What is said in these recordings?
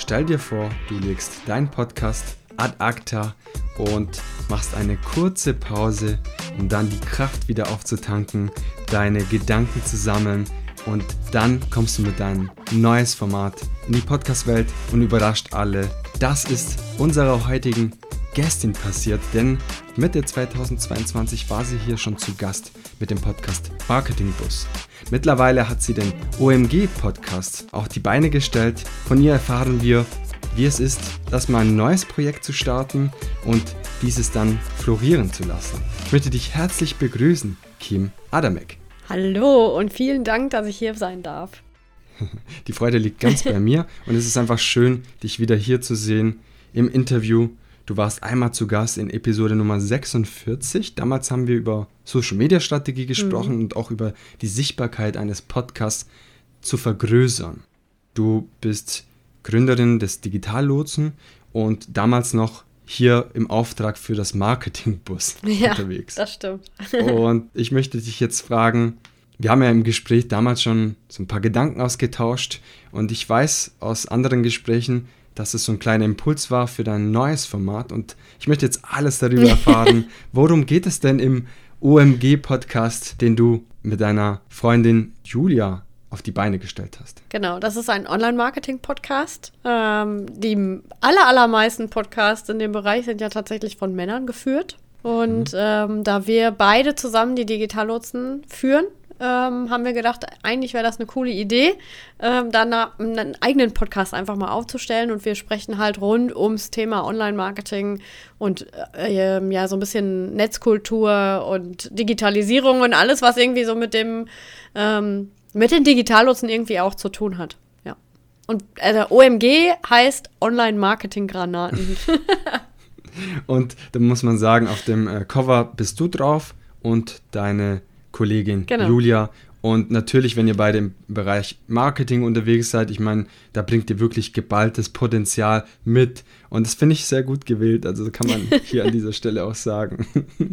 stell dir vor, du legst deinen Podcast ad acta und machst eine kurze Pause, um dann die Kraft wieder aufzutanken, deine Gedanken zu sammeln und dann kommst du mit deinem neues Format in die Podcast-Welt und überrascht alle. Das ist unserer heutigen Gästin passiert, denn Mitte 2022 war sie hier schon zu Gast mit dem Podcast Marketing Bus. Mittlerweile hat sie den OMG Podcast auf die Beine gestellt. Von ihr erfahren wir, wie es ist, das mal ein neues Projekt zu starten und dieses dann florieren zu lassen. Ich möchte dich herzlich begrüßen, Kim Adamek. Hallo und vielen Dank, dass ich hier sein darf. Die Freude liegt ganz bei mir und es ist einfach schön, dich wieder hier zu sehen im Interview. Du warst einmal zu Gast in Episode Nummer 46. Damals haben wir über Social Media Strategie gesprochen mhm. und auch über die Sichtbarkeit eines Podcasts zu vergrößern. Du bist Gründerin des Digitallotsen und damals noch hier im Auftrag für das Marketingbus ja, unterwegs. Das stimmt. und ich möchte dich jetzt fragen, wir haben ja im Gespräch damals schon so ein paar Gedanken ausgetauscht und ich weiß aus anderen Gesprächen, dass es so ein kleiner Impuls war für dein neues Format und ich möchte jetzt alles darüber erfahren. Worum geht es denn im OMG-Podcast, den du mit deiner Freundin Julia auf die Beine gestellt hast. Genau, das ist ein Online-Marketing-Podcast. Ähm, die aller, allermeisten Podcasts in dem Bereich sind ja tatsächlich von Männern geführt. Und mhm. ähm, da wir beide zusammen die Digitallotsen führen, ähm, haben wir gedacht, eigentlich wäre das eine coole Idee, ähm, dann einen eigenen Podcast einfach mal aufzustellen. Und wir sprechen halt rund ums Thema Online-Marketing und äh, ähm, ja, so ein bisschen Netzkultur und Digitalisierung und alles, was irgendwie so mit dem ähm, mit den Digitallotsen irgendwie auch zu tun hat. Ja. Und also OMG heißt Online-Marketing-Granaten. und da muss man sagen, auf dem äh, Cover bist du drauf und deine Kollegin genau. Julia. Und natürlich, wenn ihr beide im Bereich Marketing unterwegs seid, ich meine, da bringt ihr wirklich geballtes Potenzial mit. Und das finde ich sehr gut gewählt. Also kann man hier an dieser Stelle auch sagen.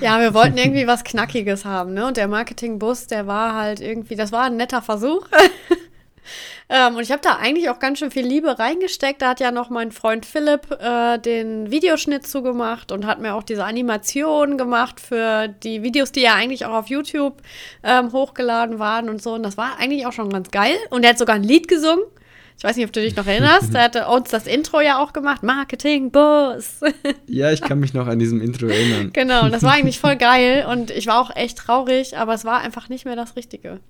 Ja, wir wollten irgendwie was Knackiges haben, ne? Und der Marketingbus, der war halt irgendwie, das war ein netter Versuch. Ähm, und ich habe da eigentlich auch ganz schön viel Liebe reingesteckt. Da hat ja noch mein Freund Philipp äh, den Videoschnitt zugemacht und hat mir auch diese Animation gemacht für die Videos, die ja eigentlich auch auf YouTube ähm, hochgeladen waren und so. Und das war eigentlich auch schon ganz geil. Und er hat sogar ein Lied gesungen. Ich weiß nicht, ob du dich noch erinnerst. Er hatte uns das Intro ja auch gemacht. Marketing Boss. Ja, ich kann mich noch an diesem Intro erinnern. Genau, und das war eigentlich voll geil. Und ich war auch echt traurig, aber es war einfach nicht mehr das Richtige.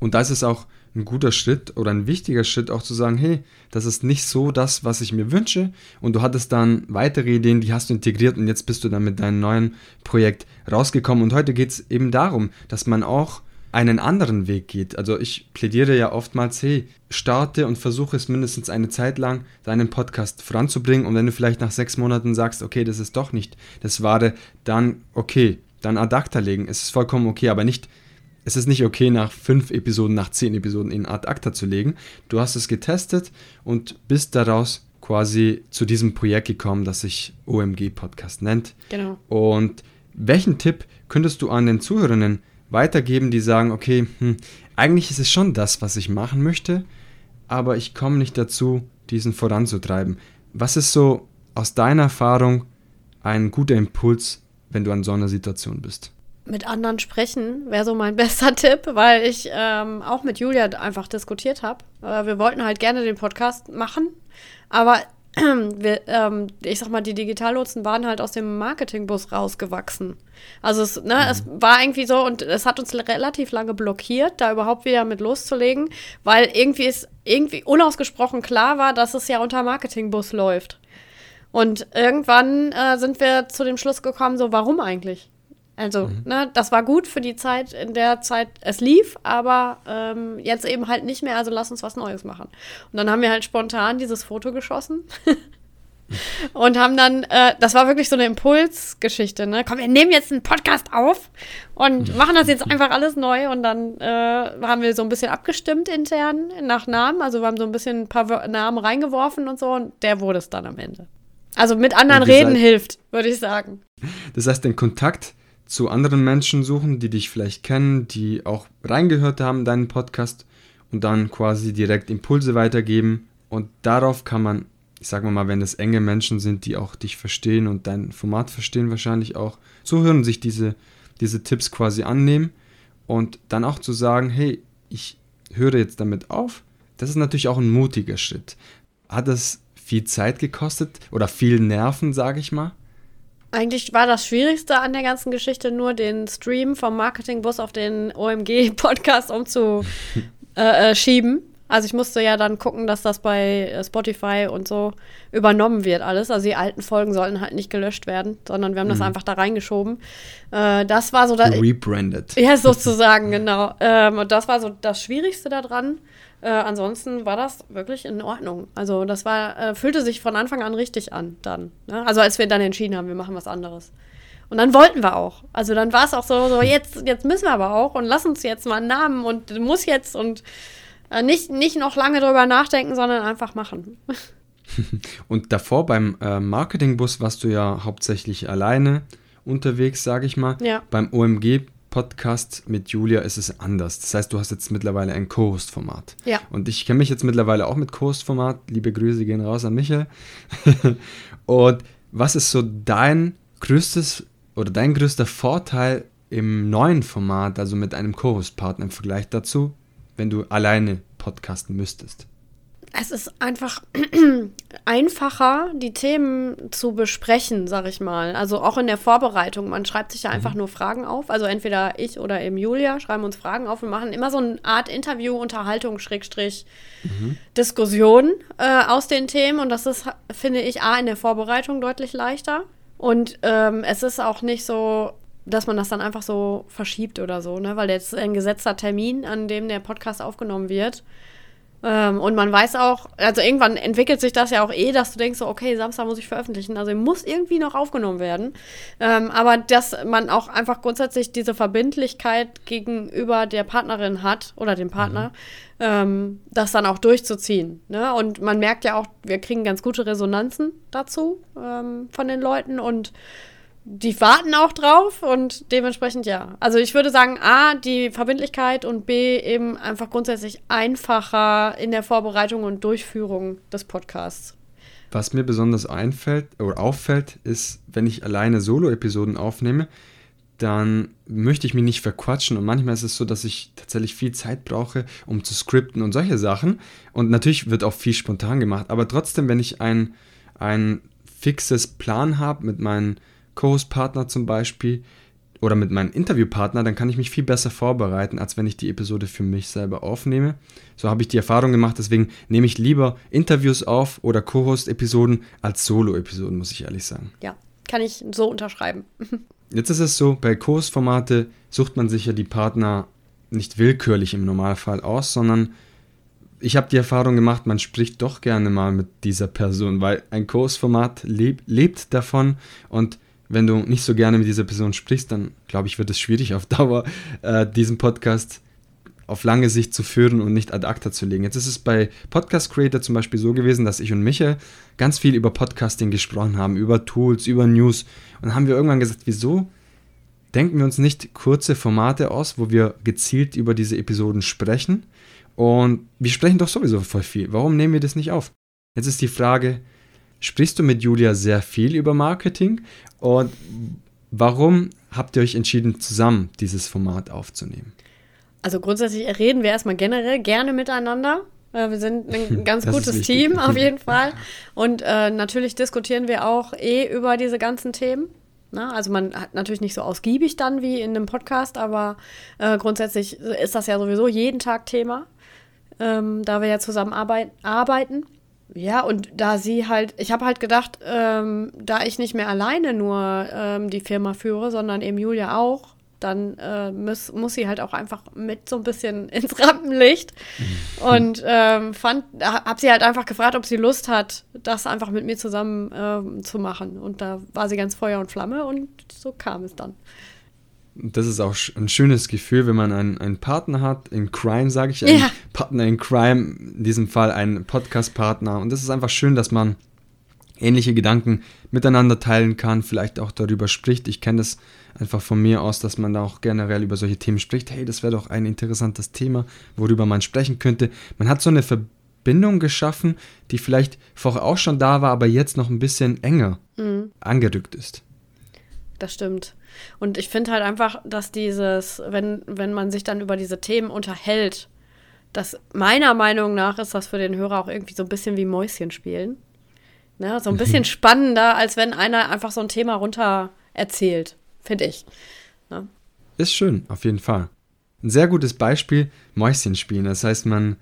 Und da ist es auch ein guter Schritt oder ein wichtiger Schritt auch zu sagen, hey, das ist nicht so das, was ich mir wünsche. Und du hattest dann weitere Ideen, die hast du integriert und jetzt bist du dann mit deinem neuen Projekt rausgekommen. Und heute geht es eben darum, dass man auch einen anderen Weg geht. Also ich plädiere ja oftmals, hey, starte und versuche es mindestens eine Zeit lang, deinen Podcast voranzubringen. Und wenn du vielleicht nach sechs Monaten sagst, okay, das ist doch nicht das Wahre, dann okay, dann ad legen. Es ist vollkommen okay, aber nicht es ist nicht okay, nach fünf Episoden, nach zehn Episoden in Ad Acta zu legen. Du hast es getestet und bist daraus quasi zu diesem Projekt gekommen, das sich OMG Podcast nennt. Genau. Und welchen Tipp könntest du an den Zuhörerinnen weitergeben, die sagen, okay, hm, eigentlich ist es schon das, was ich machen möchte, aber ich komme nicht dazu, diesen voranzutreiben. Was ist so aus deiner Erfahrung ein guter Impuls, wenn du an so einer Situation bist? Mit anderen sprechen wäre so mein bester Tipp, weil ich ähm, auch mit Julia einfach diskutiert habe. Äh, wir wollten halt gerne den Podcast machen, aber wir, ähm, ich sag mal, die Digitallotsen waren halt aus dem Marketingbus rausgewachsen. Also es, ne, mhm. es war irgendwie so und es hat uns relativ lange blockiert, da überhaupt wieder mit loszulegen, weil irgendwie ist irgendwie unausgesprochen klar war, dass es ja unter Marketingbus läuft. Und irgendwann äh, sind wir zu dem Schluss gekommen, so warum eigentlich? Also, mhm. ne, das war gut für die Zeit, in der Zeit es lief, aber ähm, jetzt eben halt nicht mehr, also lass uns was Neues machen. Und dann haben wir halt spontan dieses Foto geschossen. und haben dann, äh, das war wirklich so eine Impulsgeschichte, ne? Komm, wir nehmen jetzt einen Podcast auf und machen das jetzt einfach alles neu. Und dann äh, haben wir so ein bisschen abgestimmt intern nach Namen. Also wir haben so ein bisschen ein paar Namen reingeworfen und so und der wurde es dann am Ende. Also mit anderen reden hilft, würde ich sagen. Das heißt, den Kontakt zu anderen Menschen suchen, die dich vielleicht kennen, die auch reingehört haben in deinen Podcast und dann quasi direkt Impulse weitergeben Und darauf kann man, ich sage mal, wenn es enge Menschen sind, die auch dich verstehen und dein Format verstehen, wahrscheinlich auch zuhören und sich diese, diese Tipps quasi annehmen und dann auch zu sagen, hey, ich höre jetzt damit auf, das ist natürlich auch ein mutiger Schritt. Hat es viel Zeit gekostet oder viel Nerven, sage ich mal? Eigentlich war das Schwierigste an der ganzen Geschichte nur den Stream vom Marketingbus auf den OMG-Podcast umzuschieben. äh, äh, also ich musste ja dann gucken, dass das bei äh, Spotify und so übernommen wird alles. Also die alten Folgen sollten halt nicht gelöscht werden, sondern wir haben mhm. das einfach da reingeschoben. Äh, das war so da Rebranded. Ja, sozusagen, genau. Ähm, und das war so das Schwierigste daran. Äh, ansonsten war das wirklich in Ordnung. Also das war, äh, fühlte sich von Anfang an richtig an dann. Ne? Also als wir dann entschieden haben, wir machen was anderes. Und dann wollten wir auch. Also dann war es auch so, so jetzt, jetzt müssen wir aber auch und lass uns jetzt mal einen Namen und muss jetzt und äh, nicht, nicht noch lange drüber nachdenken, sondern einfach machen. und davor beim äh, Marketingbus warst du ja hauptsächlich alleine unterwegs, sage ich mal. Ja. Beim OMG Podcast mit Julia ist es anders. Das heißt, du hast jetzt mittlerweile ein Co-Host-Format. Ja. Und ich kenne mich jetzt mittlerweile auch mit Co-Host-Format. Liebe Grüße gehen raus an Michael. und was ist so dein größtes oder dein größter Vorteil im neuen Format, also mit einem Co-Host-Partner im Vergleich dazu, wenn du alleine podcasten müsstest? Es ist einfach einfacher, die Themen zu besprechen, sag ich mal. Also auch in der Vorbereitung. Man schreibt sich ja einfach mhm. nur Fragen auf. Also entweder ich oder eben Julia schreiben uns Fragen auf und machen immer so eine Art Interview, Unterhaltung, Schrägstrich, mhm. Diskussion äh, aus den Themen. Und das ist, finde ich, A, in der Vorbereitung deutlich leichter. Und ähm, es ist auch nicht so, dass man das dann einfach so verschiebt oder so, ne? Weil jetzt ein gesetzter Termin, an dem der Podcast aufgenommen wird. Ähm, und man weiß auch, also irgendwann entwickelt sich das ja auch eh, dass du denkst, so, okay, Samstag muss ich veröffentlichen. Also muss irgendwie noch aufgenommen werden. Ähm, aber dass man auch einfach grundsätzlich diese Verbindlichkeit gegenüber der Partnerin hat oder dem Partner, mhm. ähm, das dann auch durchzuziehen. Ne? Und man merkt ja auch, wir kriegen ganz gute Resonanzen dazu ähm, von den Leuten und die warten auch drauf und dementsprechend ja. Also ich würde sagen, A, die Verbindlichkeit und B, eben einfach grundsätzlich einfacher in der Vorbereitung und Durchführung des Podcasts. Was mir besonders einfällt oder auffällt, ist, wenn ich alleine Solo-Episoden aufnehme, dann möchte ich mich nicht verquatschen und manchmal ist es so, dass ich tatsächlich viel Zeit brauche, um zu skripten und solche Sachen. Und natürlich wird auch viel spontan gemacht, aber trotzdem, wenn ich ein, ein fixes Plan habe mit meinen Co-Host-Partner zum Beispiel oder mit meinem Interviewpartner, dann kann ich mich viel besser vorbereiten, als wenn ich die Episode für mich selber aufnehme. So habe ich die Erfahrung gemacht, deswegen nehme ich lieber Interviews auf oder Co-Host-Episoden als Solo-Episoden, muss ich ehrlich sagen. Ja, kann ich so unterschreiben. Jetzt ist es so, bei Co-Host-Formate sucht man sich ja die Partner nicht willkürlich im Normalfall aus, sondern ich habe die Erfahrung gemacht, man spricht doch gerne mal mit dieser Person, weil ein Co-Host-Format leb, lebt davon und wenn du nicht so gerne mit dieser Person sprichst, dann glaube ich, wird es schwierig auf Dauer, äh, diesen Podcast auf lange Sicht zu führen und nicht ad acta zu legen. Jetzt ist es bei Podcast Creator zum Beispiel so gewesen, dass ich und Michael ganz viel über Podcasting gesprochen haben, über Tools, über News. Und dann haben wir irgendwann gesagt, wieso denken wir uns nicht kurze Formate aus, wo wir gezielt über diese Episoden sprechen? Und wir sprechen doch sowieso voll viel. Warum nehmen wir das nicht auf? Jetzt ist die Frage, sprichst du mit Julia sehr viel über Marketing und warum habt ihr euch entschieden, zusammen dieses Format aufzunehmen? Also grundsätzlich reden wir erstmal generell gerne miteinander. Äh, wir sind ein ganz gutes Team auf jeden Fall. Und äh, natürlich diskutieren wir auch eh über diese ganzen Themen. Na, ne? also man hat natürlich nicht so ausgiebig dann wie in einem Podcast, aber äh, grundsätzlich ist das ja sowieso jeden Tag Thema, ähm, da wir ja zusammen arbeiten. Ja, und da sie halt, ich habe halt gedacht, ähm, da ich nicht mehr alleine nur ähm, die Firma führe, sondern eben Julia auch, dann äh, muss, muss sie halt auch einfach mit so ein bisschen ins Rampenlicht. Mhm. Und ähm, fand, habe sie halt einfach gefragt, ob sie Lust hat, das einfach mit mir zusammen ähm, zu machen. Und da war sie ganz Feuer und Flamme und so kam es dann das ist auch ein schönes Gefühl, wenn man einen, einen Partner hat, in Crime, sage ich, einen ja. Partner in Crime, in diesem Fall einen Podcast-Partner. Und das ist einfach schön, dass man ähnliche Gedanken miteinander teilen kann, vielleicht auch darüber spricht. Ich kenne das einfach von mir aus, dass man da auch generell über solche Themen spricht. Hey, das wäre doch ein interessantes Thema, worüber man sprechen könnte. Man hat so eine Verbindung Bindung geschaffen, die vielleicht vorher auch schon da war, aber jetzt noch ein bisschen enger mhm. angerückt ist. Das stimmt. Und ich finde halt einfach, dass dieses, wenn, wenn man sich dann über diese Themen unterhält, dass meiner Meinung nach ist das für den Hörer auch irgendwie so ein bisschen wie Mäuschen spielen. Ne? So ein bisschen spannender, als wenn einer einfach so ein Thema runter erzählt, finde ich. Ne? Ist schön, auf jeden Fall. Ein sehr gutes Beispiel, Mäuschen spielen. Das heißt, man,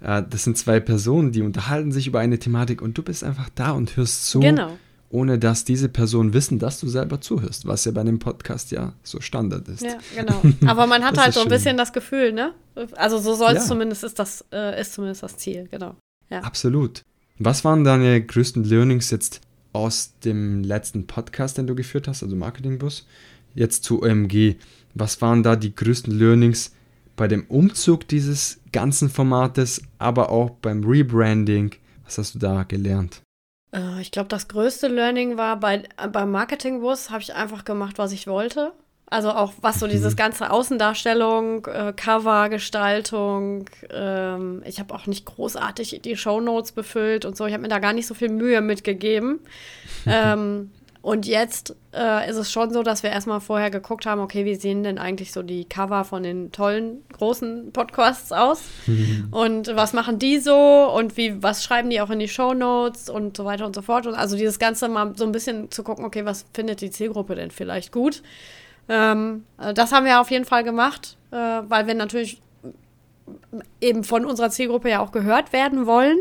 äh, das sind zwei Personen, die unterhalten sich über eine Thematik und du bist einfach da und hörst zu. Genau ohne dass diese Personen wissen, dass du selber zuhörst, was ja bei einem Podcast ja so Standard ist. Ja, genau. Aber man hat halt so ein schön. bisschen das Gefühl, ne? Also so soll es ja. zumindest, ist das, äh, ist zumindest das Ziel, genau. Ja. Absolut. Was waren deine größten Learnings jetzt aus dem letzten Podcast, den du geführt hast, also Marketingbus, jetzt zu OMG? Was waren da die größten Learnings bei dem Umzug dieses ganzen Formates, aber auch beim Rebranding? Was hast du da gelernt? Äh, ich glaube, das größte Learning war bei, beim Marketingbus, habe ich einfach gemacht, was ich wollte. Also auch was so dieses mhm. ganze Außendarstellung, äh, Covergestaltung. Ähm, ich habe auch nicht großartig die Shownotes befüllt und so. Ich habe mir da gar nicht so viel Mühe mitgegeben. ähm, und jetzt äh, ist es schon so, dass wir erstmal vorher geguckt haben, okay, wie sehen denn eigentlich so die Cover von den tollen großen Podcasts aus? und was machen die so und wie, was schreiben die auch in die Show Notes und so weiter und so fort. Und also dieses Ganze mal so ein bisschen zu gucken, okay, was findet die Zielgruppe denn vielleicht gut? Ähm, äh, das haben wir auf jeden Fall gemacht, äh, weil wir natürlich eben von unserer Zielgruppe ja auch gehört werden wollen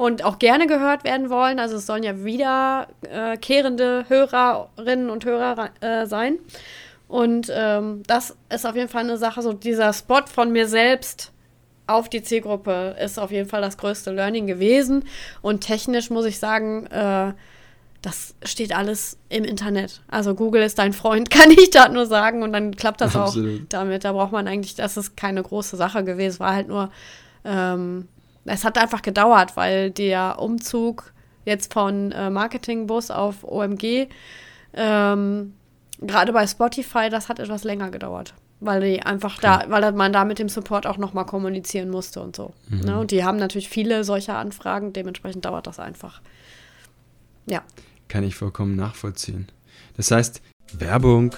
und auch gerne gehört werden wollen. Also es sollen ja wiederkehrende äh, Hörerinnen und Hörer äh, sein. Und ähm, das ist auf jeden Fall eine Sache, so dieser Spot von mir selbst auf die Zielgruppe ist auf jeden Fall das größte Learning gewesen. Und technisch muss ich sagen, äh, das steht alles im Internet. Also Google ist dein Freund, kann ich da nur sagen. Und dann klappt das Absolut. auch damit. Da braucht man eigentlich, das ist keine große Sache gewesen. Es war halt nur ähm, es hat einfach gedauert, weil der Umzug jetzt von äh, Marketingbus auf OMG, ähm, gerade bei Spotify, das hat etwas länger gedauert. Weil die einfach okay. da, weil man da mit dem Support auch nochmal kommunizieren musste und so. Mhm. Ne? Und die haben natürlich viele solcher Anfragen, dementsprechend dauert das einfach. Ja. Kann ich vollkommen nachvollziehen. Das heißt, Werbung.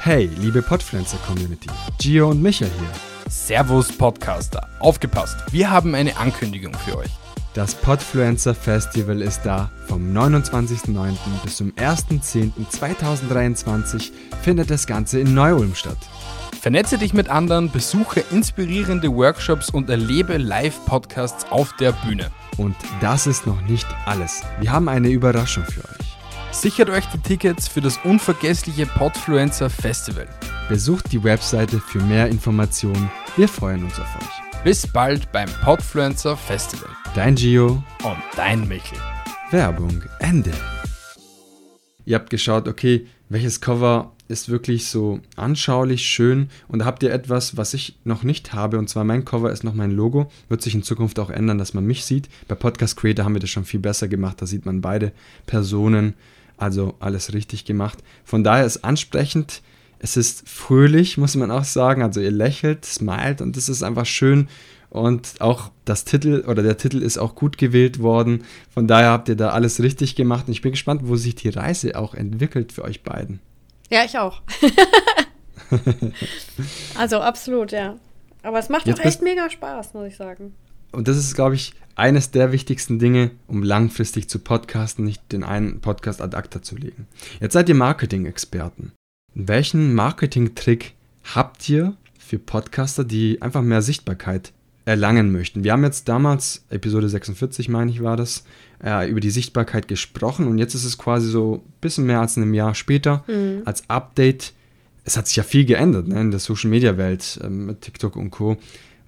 Hey, liebe Podpflanzer-Community, Gio und Micha hier. Servus Podcaster, aufgepasst, wir haben eine Ankündigung für euch. Das Podfluencer Festival ist da. Vom 29.09. bis zum 1.10.2023 findet das Ganze in Neu-Ulm statt. Vernetze dich mit anderen, besuche inspirierende Workshops und erlebe Live-Podcasts auf der Bühne. Und das ist noch nicht alles. Wir haben eine Überraschung für euch. Sichert euch die Tickets für das unvergessliche Podfluencer Festival. Besucht die Webseite für mehr Informationen. Wir freuen uns auf euch. Bis bald beim Podfluencer Festival. Dein Gio und dein Michel. Werbung Ende. Ihr habt geschaut, okay, welches Cover ist wirklich so anschaulich, schön und da habt ihr etwas, was ich noch nicht habe und zwar mein Cover ist noch mein Logo, wird sich in Zukunft auch ändern, dass man mich sieht. Bei Podcast Creator haben wir das schon viel besser gemacht, da sieht man beide Personen also alles richtig gemacht. Von daher ist ansprechend. Es ist fröhlich, muss man auch sagen. Also ihr lächelt, smilet und das ist einfach schön. Und auch das Titel oder der Titel ist auch gut gewählt worden. Von daher habt ihr da alles richtig gemacht. Und ich bin gespannt, wo sich die Reise auch entwickelt für euch beiden. Ja, ich auch. also absolut, ja. Aber es macht Jetzt auch echt mega Spaß, muss ich sagen. Und das ist, glaube ich, eines der wichtigsten Dinge, um langfristig zu podcasten, nicht den einen Podcast ad acta zu legen. Jetzt seid ihr Marketing-Experten. Welchen Marketing-Trick habt ihr für Podcaster, die einfach mehr Sichtbarkeit erlangen möchten? Wir haben jetzt damals, Episode 46 meine ich war das, äh, über die Sichtbarkeit gesprochen und jetzt ist es quasi so ein bisschen mehr als ein Jahr später mhm. als Update. Es hat sich ja viel geändert ne, in der Social-Media-Welt äh, mit TikTok und Co.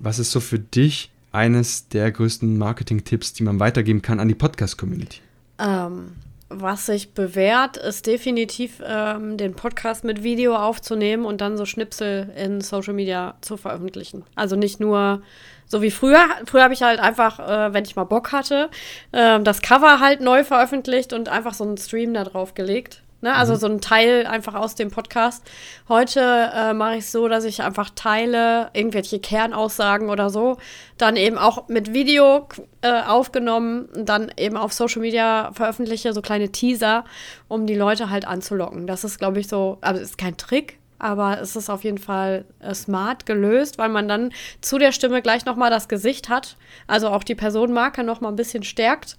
Was ist so für dich eines der größten Marketing-Tipps, die man weitergeben kann an die Podcast-Community? Ähm, was sich bewährt, ist definitiv ähm, den Podcast mit Video aufzunehmen und dann so Schnipsel in Social Media zu veröffentlichen. Also nicht nur so wie früher. Früher habe ich halt einfach, äh, wenn ich mal Bock hatte, äh, das Cover halt neu veröffentlicht und einfach so einen Stream da drauf gelegt. Ne? Also mhm. so ein Teil einfach aus dem Podcast. Heute äh, mache ich es so, dass ich einfach teile, irgendwelche Kernaussagen oder so, dann eben auch mit Video äh, aufgenommen, dann eben auf Social Media veröffentliche, so kleine Teaser, um die Leute halt anzulocken. Das ist, glaube ich, so, also ist kein Trick, aber es ist auf jeden Fall äh, smart gelöst, weil man dann zu der Stimme gleich nochmal das Gesicht hat, also auch die Personenmarke nochmal ein bisschen stärkt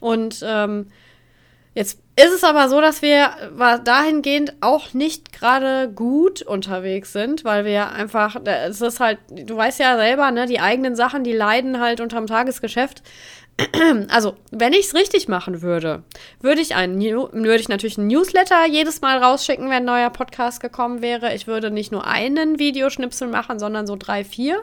und ähm, Jetzt ist es aber so, dass wir dahingehend auch nicht gerade gut unterwegs sind, weil wir einfach, es ist halt, du weißt ja selber, ne, die eigenen Sachen, die leiden halt unterm Tagesgeschäft. Also, wenn ich es richtig machen würde, würde ich einen würde ich natürlich einen Newsletter jedes Mal rausschicken, wenn ein neuer Podcast gekommen wäre. Ich würde nicht nur einen Videoschnipsel machen, sondern so drei, vier,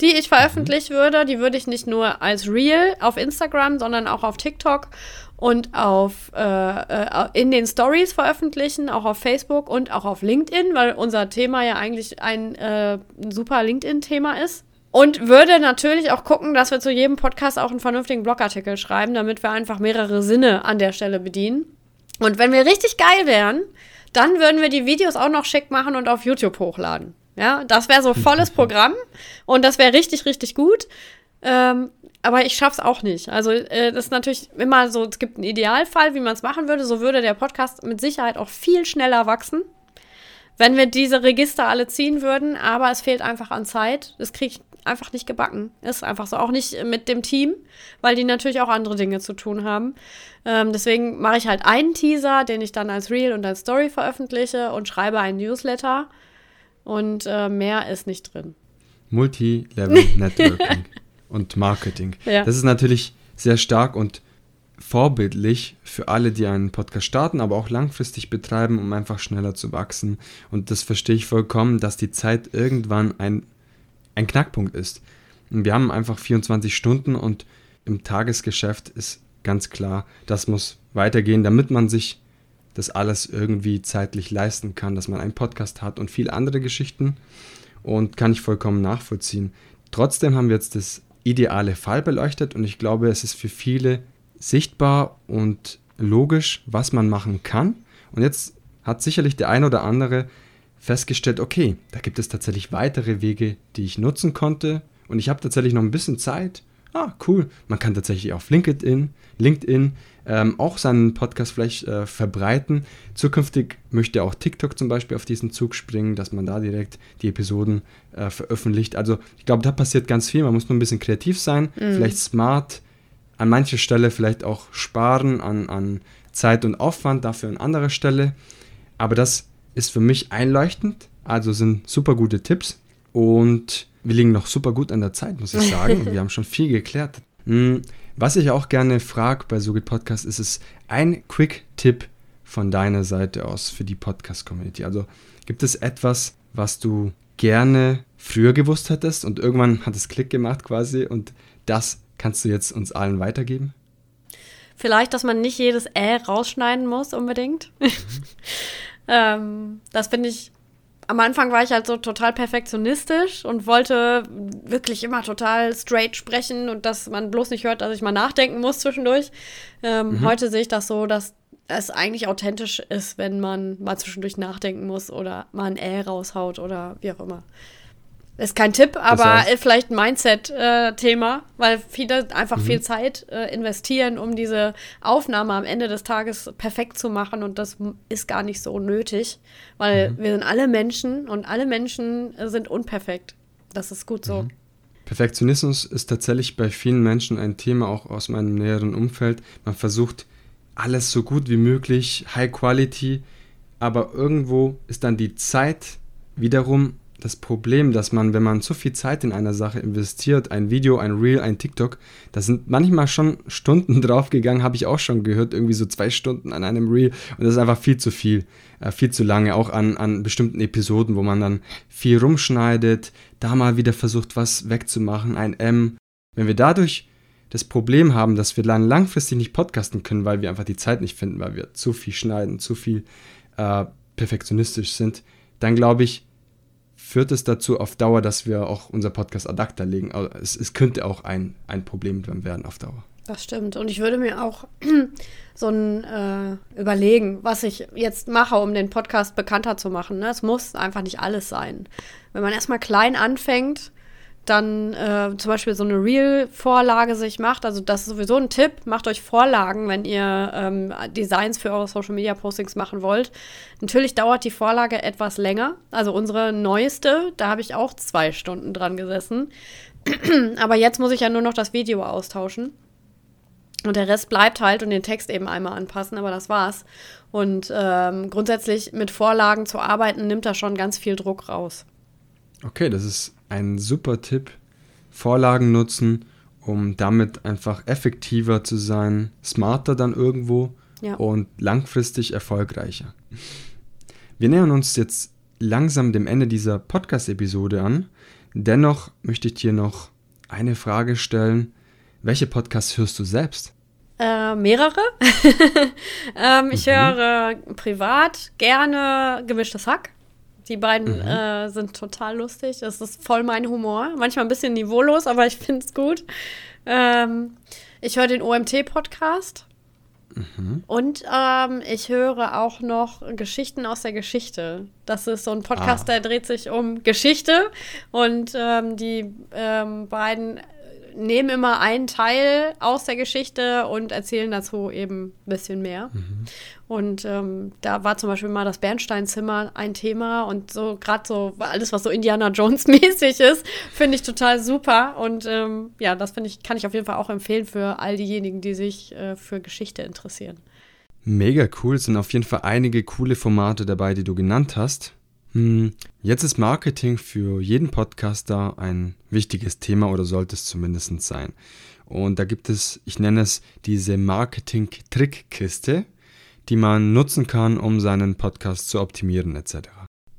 die ich veröffentlichen würde. Die würde ich nicht nur als Reel auf Instagram, sondern auch auf TikTok und auf, äh, äh, in den Stories veröffentlichen, auch auf Facebook und auch auf LinkedIn, weil unser Thema ja eigentlich ein äh, super LinkedIn-Thema ist. Und würde natürlich auch gucken, dass wir zu jedem Podcast auch einen vernünftigen Blogartikel schreiben, damit wir einfach mehrere Sinne an der Stelle bedienen. Und wenn wir richtig geil wären, dann würden wir die Videos auch noch schick machen und auf YouTube hochladen. Ja, das wäre so volles Programm und das wäre richtig, richtig gut. Ähm, aber ich schaff's auch nicht. Also, äh, das ist natürlich immer so, es gibt einen Idealfall, wie man es machen würde. So würde der Podcast mit Sicherheit auch viel schneller wachsen, wenn wir diese Register alle ziehen würden. Aber es fehlt einfach an Zeit. Das kriege ich einfach nicht gebacken. Ist einfach so. Auch nicht mit dem Team, weil die natürlich auch andere Dinge zu tun haben. Ähm, deswegen mache ich halt einen Teaser, den ich dann als Reel und als Story veröffentliche und schreibe einen Newsletter. Und äh, mehr ist nicht drin. Multi-Level Networking und Marketing. Ja. Das ist natürlich sehr stark und vorbildlich für alle, die einen Podcast starten, aber auch langfristig betreiben, um einfach schneller zu wachsen. Und das verstehe ich vollkommen, dass die Zeit irgendwann ein, ein Knackpunkt ist. Und wir haben einfach 24 Stunden und im Tagesgeschäft ist ganz klar, das muss weitergehen, damit man sich das alles irgendwie zeitlich leisten kann, dass man einen Podcast hat und viele andere Geschichten und kann ich vollkommen nachvollziehen. Trotzdem haben wir jetzt das ideale Fall beleuchtet und ich glaube, es ist für viele sichtbar und logisch, was man machen kann. Und jetzt hat sicherlich der ein oder andere festgestellt, okay, da gibt es tatsächlich weitere Wege, die ich nutzen konnte und ich habe tatsächlich noch ein bisschen Zeit. Ah, cool. Man kann tatsächlich auf LinkedIn, LinkedIn ähm, auch seinen Podcast vielleicht äh, verbreiten. Zukünftig möchte auch TikTok zum Beispiel auf diesen Zug springen, dass man da direkt die Episoden äh, veröffentlicht. Also ich glaube, da passiert ganz viel. Man muss nur ein bisschen kreativ sein, mhm. vielleicht smart, an mancher Stelle vielleicht auch sparen an, an Zeit und Aufwand, dafür an anderer Stelle. Aber das ist für mich einleuchtend. Also sind super gute Tipps und wir liegen noch super gut an der Zeit, muss ich sagen. wir haben schon viel geklärt. Hm, was ich auch gerne frage bei SoGit Podcast, ist es ein Quick-Tipp von deiner Seite aus für die Podcast-Community? Also gibt es etwas, was du gerne früher gewusst hättest und irgendwann hat es Klick gemacht quasi und das kannst du jetzt uns allen weitergeben? Vielleicht, dass man nicht jedes Ä rausschneiden muss unbedingt. Mhm. ähm, das finde ich am Anfang war ich halt so total perfektionistisch und wollte wirklich immer total straight sprechen und dass man bloß nicht hört, dass ich mal nachdenken muss zwischendurch. Ähm, mhm. Heute sehe ich das so, dass es eigentlich authentisch ist, wenn man mal zwischendurch nachdenken muss oder mal ein Äh raushaut oder wie auch immer. Ist kein Tipp, aber das heißt, vielleicht ein Mindset-Thema, äh, weil viele einfach mhm. viel Zeit äh, investieren, um diese Aufnahme am Ende des Tages perfekt zu machen. Und das ist gar nicht so nötig, weil mhm. wir sind alle Menschen und alle Menschen sind unperfekt. Das ist gut so. Mhm. Perfektionismus ist tatsächlich bei vielen Menschen ein Thema, auch aus meinem näheren Umfeld. Man versucht alles so gut wie möglich, High Quality, aber irgendwo ist dann die Zeit wiederum das Problem, dass man, wenn man zu viel Zeit in einer Sache investiert, ein Video, ein Reel, ein TikTok, da sind manchmal schon Stunden draufgegangen, habe ich auch schon gehört, irgendwie so zwei Stunden an einem Reel und das ist einfach viel zu viel, äh, viel zu lange, auch an, an bestimmten Episoden, wo man dann viel rumschneidet, da mal wieder versucht, was wegzumachen, ein M. Wenn wir dadurch das Problem haben, dass wir dann langfristig nicht podcasten können, weil wir einfach die Zeit nicht finden, weil wir zu viel schneiden, zu viel äh, perfektionistisch sind, dann glaube ich, führt es dazu auf Dauer, dass wir auch unser Podcast ad acta legen. Also es, es könnte auch ein, ein Problem werden auf Dauer. Das stimmt. Und ich würde mir auch so ein äh, überlegen, was ich jetzt mache, um den Podcast bekannter zu machen. Ne? Es muss einfach nicht alles sein. Wenn man erstmal klein anfängt, dann äh, zum Beispiel so eine Real-Vorlage sich macht, also das ist sowieso ein Tipp, macht euch Vorlagen, wenn ihr ähm, Designs für eure Social-Media-Postings machen wollt. Natürlich dauert die Vorlage etwas länger. Also unsere neueste, da habe ich auch zwei Stunden dran gesessen. Aber jetzt muss ich ja nur noch das Video austauschen. Und der Rest bleibt halt und den Text eben einmal anpassen, aber das war's. Und ähm, grundsätzlich mit Vorlagen zu arbeiten, nimmt da schon ganz viel Druck raus. Okay, das ist ein super Tipp. Vorlagen nutzen, um damit einfach effektiver zu sein, smarter dann irgendwo ja. und langfristig erfolgreicher. Wir nähern uns jetzt langsam dem Ende dieser Podcast-Episode an. Dennoch möchte ich dir noch eine Frage stellen. Welche Podcasts hörst du selbst? Äh, mehrere. ähm, ich mhm. höre privat gerne gemischtes Hack. Die beiden mhm. äh, sind total lustig. Das ist voll mein Humor. Manchmal ein bisschen niveaulos, aber ich finde es gut. Ähm, ich höre den OMT-Podcast. Mhm. Und ähm, ich höre auch noch Geschichten aus der Geschichte. Das ist so ein Podcast, ah. der dreht sich um Geschichte. Und ähm, die ähm, beiden nehmen immer einen Teil aus der Geschichte und erzählen dazu eben ein bisschen mehr. Mhm. Und ähm, da war zum Beispiel mal das Bernsteinzimmer ein Thema und so gerade so alles, was so Indiana Jones mäßig ist, finde ich total super. Und ähm, ja, das finde ich, kann ich auf jeden Fall auch empfehlen für all diejenigen, die sich äh, für Geschichte interessieren. Mega cool, es sind auf jeden Fall einige coole Formate dabei, die du genannt hast. Hm, jetzt ist Marketing für jeden Podcaster ein wichtiges Thema oder sollte es zumindest sein. Und da gibt es, ich nenne es diese Marketing-Trickkiste, die man nutzen kann, um seinen Podcast zu optimieren etc.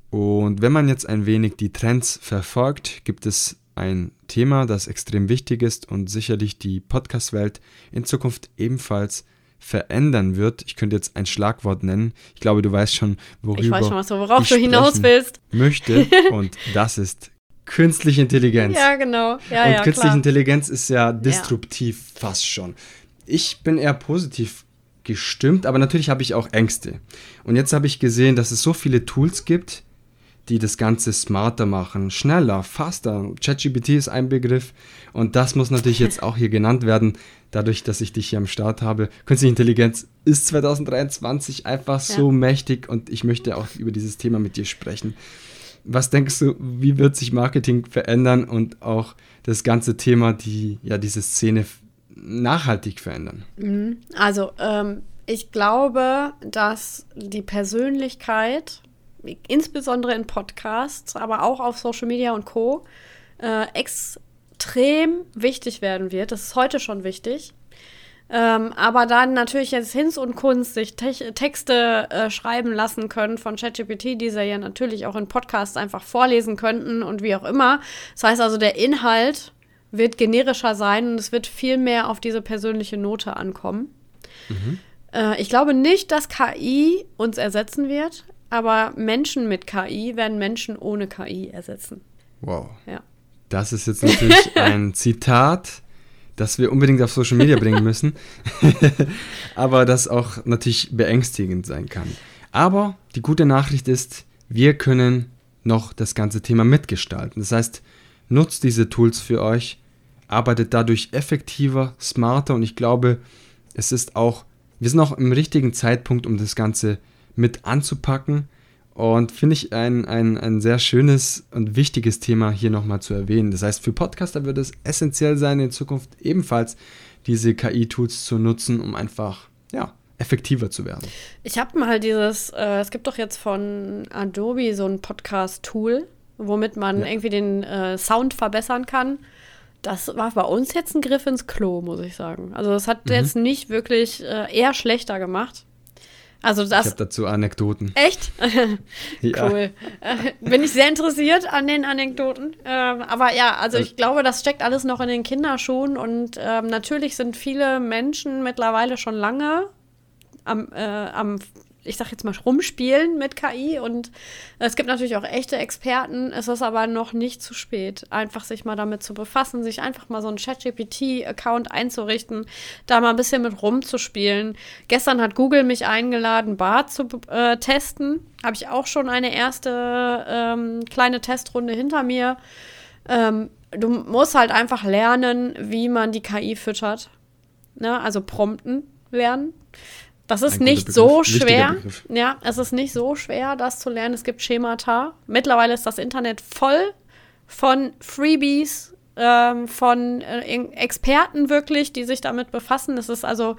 Und wenn man jetzt ein wenig die Trends verfolgt, gibt es ein Thema, das extrem wichtig ist und sicherlich die Podcast-Welt in Zukunft ebenfalls verändern wird. Ich könnte jetzt ein Schlagwort nennen. Ich glaube, du weißt schon, worüber ich weiß schon, was, worauf du hinaus willst. Möchte. Und das ist künstliche Intelligenz. Ja, genau. Ja, und ja, künstliche klar. Intelligenz ist ja disruptiv ja. fast schon. Ich bin eher positiv gestimmt, aber natürlich habe ich auch Ängste. Und jetzt habe ich gesehen, dass es so viele Tools gibt, die das Ganze smarter machen, schneller, faster. ChatGPT ist ein Begriff und das muss natürlich jetzt auch hier genannt werden, dadurch, dass ich dich hier am Start habe. Künstliche Intelligenz ist 2023 einfach ja. so mächtig und ich möchte auch über dieses Thema mit dir sprechen. Was denkst du, wie wird sich Marketing verändern und auch das ganze Thema, die ja diese Szene nachhaltig verändern? Mhm. Also ähm, ich glaube, dass die Persönlichkeit insbesondere in Podcasts, aber auch auf Social Media und Co. Äh, extrem wichtig werden wird. Das ist heute schon wichtig. Ähm, aber dann natürlich jetzt Hinz und Kunst sich Te Texte äh, schreiben lassen können von ChatGPT, die sie ja natürlich auch in Podcasts einfach vorlesen könnten und wie auch immer. Das heißt also, der Inhalt wird generischer sein und es wird viel mehr auf diese persönliche Note ankommen. Mhm. Äh, ich glaube nicht, dass KI uns ersetzen wird aber Menschen mit KI werden Menschen ohne KI ersetzen. Wow. Ja. Das ist jetzt natürlich ein Zitat, das wir unbedingt auf Social Media bringen müssen, aber das auch natürlich beängstigend sein kann. Aber die gute Nachricht ist, wir können noch das ganze Thema mitgestalten. Das heißt, nutzt diese Tools für euch, arbeitet dadurch effektiver, smarter und ich glaube, es ist auch, wir sind auch im richtigen Zeitpunkt, um das Ganze mit anzupacken. Und finde ich ein, ein, ein sehr schönes und wichtiges Thema hier nochmal zu erwähnen. Das heißt, für Podcaster wird es essentiell sein, in Zukunft ebenfalls diese KI-Tools zu nutzen, um einfach, ja, effektiver zu werden. Ich habe mal dieses, äh, es gibt doch jetzt von Adobe so ein Podcast-Tool, womit man ja. irgendwie den äh, Sound verbessern kann. Das war bei uns jetzt ein Griff ins Klo, muss ich sagen. Also das hat mhm. jetzt nicht wirklich äh, eher schlechter gemacht. Also das, ich habe dazu Anekdoten. Echt? ja. Cool. Äh, bin ich sehr interessiert an den Anekdoten. Ähm, aber ja, also ich glaube, das steckt alles noch in den Kinderschuhen und ähm, natürlich sind viele Menschen mittlerweile schon lange am, äh, am ich sag jetzt mal, rumspielen mit KI. Und es gibt natürlich auch echte Experten. Es ist aber noch nicht zu spät, einfach sich mal damit zu befassen, sich einfach mal so einen ChatGPT-Account einzurichten, da mal ein bisschen mit rumzuspielen. Gestern hat Google mich eingeladen, Bart zu äh, testen. Habe ich auch schon eine erste ähm, kleine Testrunde hinter mir. Ähm, du musst halt einfach lernen, wie man die KI füttert. Ne? Also prompten lernen. Das ist nicht so schwer. Ja, es ist nicht so schwer, das zu lernen. Es gibt Schemata. Mittlerweile ist das Internet voll von Freebies, ähm, von äh, Experten wirklich, die sich damit befassen. Es ist also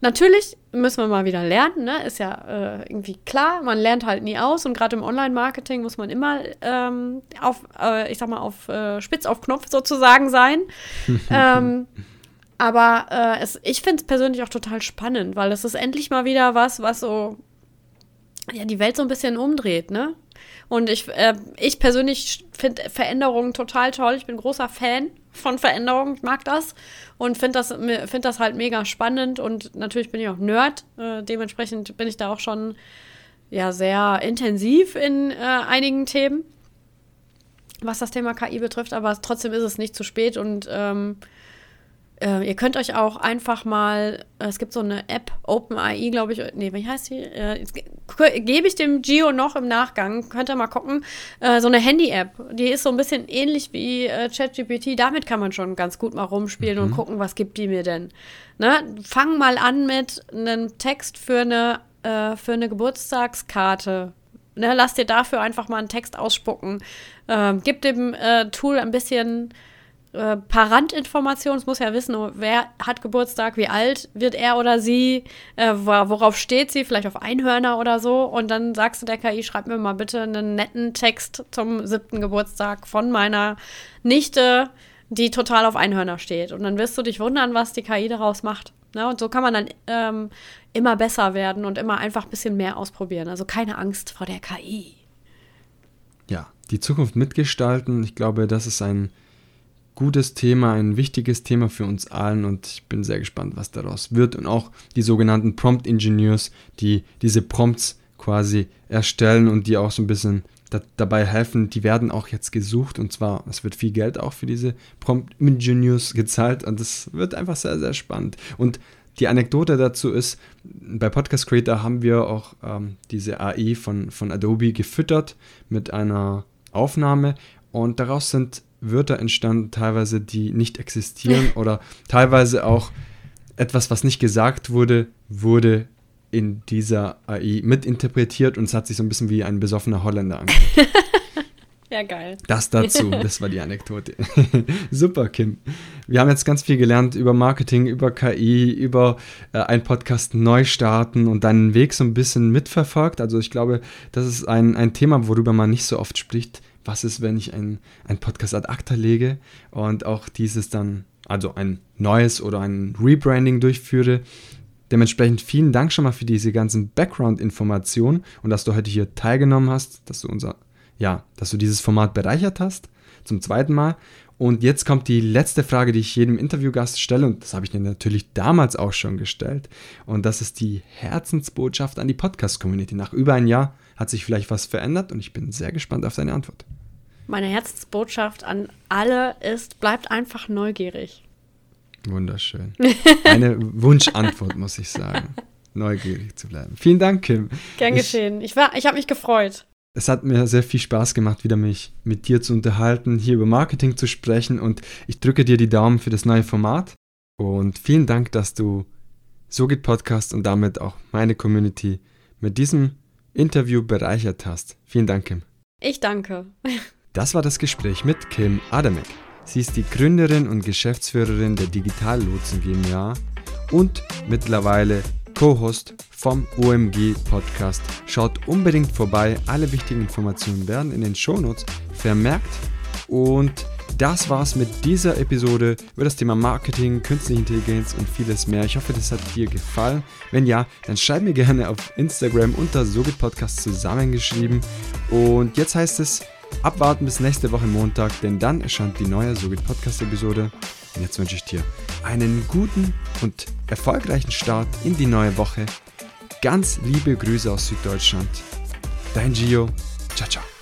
natürlich müssen wir mal wieder lernen, ne? Ist ja äh, irgendwie klar. Man lernt halt nie aus und gerade im Online-Marketing muss man immer ähm, auf, äh, ich sag mal, auf äh, Spitz auf Knopf sozusagen sein. ähm, aber äh, es, ich finde es persönlich auch total spannend, weil es ist endlich mal wieder was, was so ja, die Welt so ein bisschen umdreht, ne? Und ich, äh, ich persönlich finde Veränderungen total toll. Ich bin großer Fan von Veränderungen. Ich mag das und finde das, find das halt mega spannend. Und natürlich bin ich auch Nerd. Äh, dementsprechend bin ich da auch schon ja, sehr intensiv in äh, einigen Themen, was das Thema KI betrifft. Aber trotzdem ist es nicht zu spät und ähm, äh, ihr könnt euch auch einfach mal, äh, es gibt so eine App, OpenAI, glaube ich, nee, wie heißt die? Äh, Gebe ich dem Gio noch im Nachgang, könnt ihr mal gucken. Äh, so eine Handy-App, die ist so ein bisschen ähnlich wie äh, ChatGPT. Damit kann man schon ganz gut mal rumspielen mhm. und gucken, was gibt die mir denn. Ne? Fang mal an mit einem Text für eine, äh, für eine Geburtstagskarte. Ne? Lass dir dafür einfach mal einen Text ausspucken. Ähm, gib dem Tool ein bisschen äh, paar Randinformationen. Es muss ja wissen, wer hat Geburtstag, wie alt wird er oder sie, äh, worauf steht sie, vielleicht auf Einhörner oder so. Und dann sagst du der KI, schreib mir mal bitte einen netten Text zum siebten Geburtstag von meiner Nichte, die total auf Einhörner steht. Und dann wirst du dich wundern, was die KI daraus macht. Ne? Und so kann man dann ähm, immer besser werden und immer einfach ein bisschen mehr ausprobieren. Also keine Angst vor der KI. Ja, die Zukunft mitgestalten. Ich glaube, das ist ein gutes Thema, ein wichtiges Thema für uns allen und ich bin sehr gespannt, was daraus wird. Und auch die sogenannten Prompt Engineers, die diese Prompts quasi erstellen und die auch so ein bisschen da, dabei helfen, die werden auch jetzt gesucht und zwar, es wird viel Geld auch für diese Prompt Engineers gezahlt und das wird einfach sehr, sehr spannend. Und die Anekdote dazu ist, bei Podcast Creator haben wir auch ähm, diese AI von, von Adobe gefüttert mit einer Aufnahme und daraus sind Wörter entstanden, teilweise, die nicht existieren oder teilweise auch etwas, was nicht gesagt wurde, wurde in dieser AI mitinterpretiert und es hat sich so ein bisschen wie ein besoffener Holländer angehört. ja, geil. Das dazu, das war die Anekdote. Super, Kim. Wir haben jetzt ganz viel gelernt über Marketing, über KI, über äh, einen Podcast neu starten und deinen Weg so ein bisschen mitverfolgt. Also ich glaube, das ist ein, ein Thema, worüber man nicht so oft spricht was ist, wenn ich ein, Podcast ad acta lege und auch dieses dann, also ein neues oder ein Rebranding durchführe. Dementsprechend vielen Dank schon mal für diese ganzen Background-Informationen und dass du heute hier teilgenommen hast, dass du unser, ja, dass du dieses Format bereichert hast. Zum zweiten Mal. Und jetzt kommt die letzte Frage, die ich jedem Interviewgast stelle, und das habe ich dir natürlich damals auch schon gestellt. Und das ist die Herzensbotschaft an die Podcast-Community. Nach über ein Jahr hat sich vielleicht was verändert und ich bin sehr gespannt auf deine Antwort. Meine Herzensbotschaft an alle ist, bleibt einfach neugierig. Wunderschön. Eine Wunschantwort, muss ich sagen. Neugierig zu bleiben. Vielen Dank, Kim. Gern geschehen. Ich, ich habe mich gefreut. Es hat mir sehr viel Spaß gemacht, wieder mich mit dir zu unterhalten, hier über Marketing zu sprechen und ich drücke dir die Daumen für das neue Format. Und vielen Dank, dass du So geht Podcast und damit auch meine Community mit diesem Interview bereichert hast. Vielen Dank, Kim. Ich danke. Das war das Gespräch mit Kim Adamek. Sie ist die Gründerin und Geschäftsführerin der Digital Lotsen GmbH und mittlerweile Co-Host vom OMG Podcast. Schaut unbedingt vorbei. Alle wichtigen Informationen werden in den Shownotes vermerkt. Und das war's mit dieser Episode über das Thema Marketing, Künstliche Intelligenz und vieles mehr. Ich hoffe, das hat dir gefallen. Wenn ja, dann schreib mir gerne auf Instagram unter Sogit Podcast zusammengeschrieben. Und jetzt heißt es, abwarten bis nächste Woche Montag, denn dann erscheint die neue Sogit Podcast Episode. Und jetzt wünsche ich dir einen guten und erfolgreichen Start in die neue Woche. Ganz liebe Grüße aus Süddeutschland. Dein Gio. Ciao, ciao.